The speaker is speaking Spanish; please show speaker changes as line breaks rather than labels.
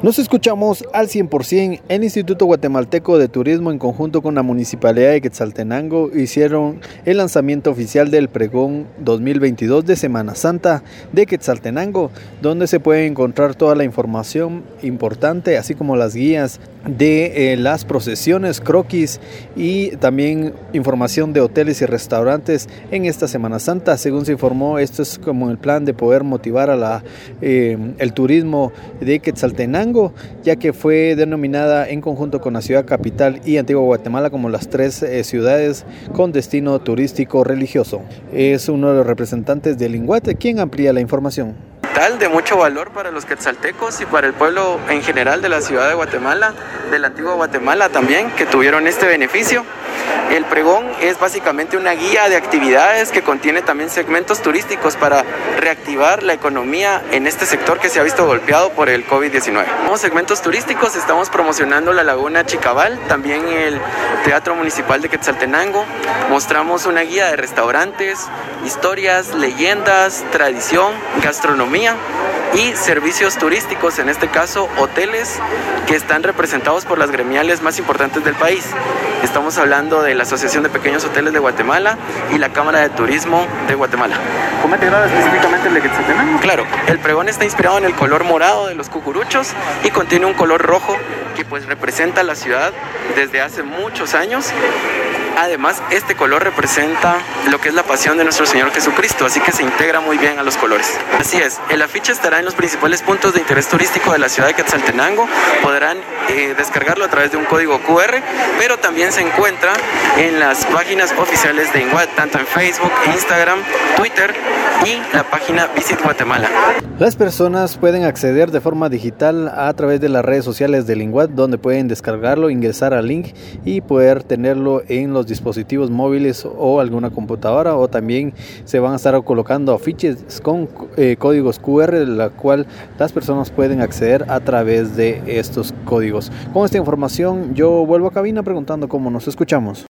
Nos escuchamos al 100%. El Instituto Guatemalteco de Turismo en conjunto con la Municipalidad de Quetzaltenango hicieron el lanzamiento oficial del pregón 2022 de Semana Santa de Quetzaltenango, donde se puede encontrar toda la información importante, así como las guías de eh, las procesiones, croquis y también información de hoteles y restaurantes en esta Semana Santa. Según se informó, esto es como el plan de poder motivar a la, eh, el turismo de Quetzaltenango ya que fue denominada en conjunto con la ciudad capital y Antigua Guatemala como las tres eh, ciudades con destino turístico religioso. Es uno de los representantes del Linguate quien amplía la información
de mucho valor para los quetzaltecos y para el pueblo en general de la ciudad de Guatemala, de la antigua Guatemala también, que tuvieron este beneficio. El pregón es básicamente una guía de actividades que contiene también segmentos turísticos para reactivar la economía en este sector que se ha visto golpeado por el COVID-19. Como segmentos turísticos estamos promocionando la Laguna Chicabal, también el Teatro Municipal de Quetzaltenango. Mostramos una guía de restaurantes, historias, leyendas, tradición, gastronomía y servicios turísticos, en este caso hoteles que están representados por las gremiales más importantes del país. Estamos hablando de la Asociación de Pequeños Hoteles de Guatemala y la Cámara de Turismo de Guatemala.
¿Cómo te agrada específicamente el de Quetzaltenango?
Claro, el pregón está inspirado en el color morado de los cucuruchos y contiene un color rojo que pues representa la ciudad desde hace muchos años Además, este color representa lo que es la pasión de nuestro Señor Jesucristo, así que se integra muy bien a los colores. Así es, el afiche estará en los principales puntos de interés turístico de la ciudad de Quetzaltenango. Podrán eh, descargarlo a través de un código QR, pero también se encuentra en las páginas oficiales de INGUAT, tanto en Facebook, Instagram, Twitter y la página Visit Guatemala.
Las personas pueden acceder de forma digital a través de las redes sociales de INGUAT, donde pueden descargarlo, ingresar al link y poder tenerlo en los dispositivos móviles o alguna computadora o también se van a estar colocando afiches con eh, códigos QR la cual las personas pueden acceder a través de estos códigos. Con esta información yo vuelvo a cabina preguntando cómo nos escuchamos.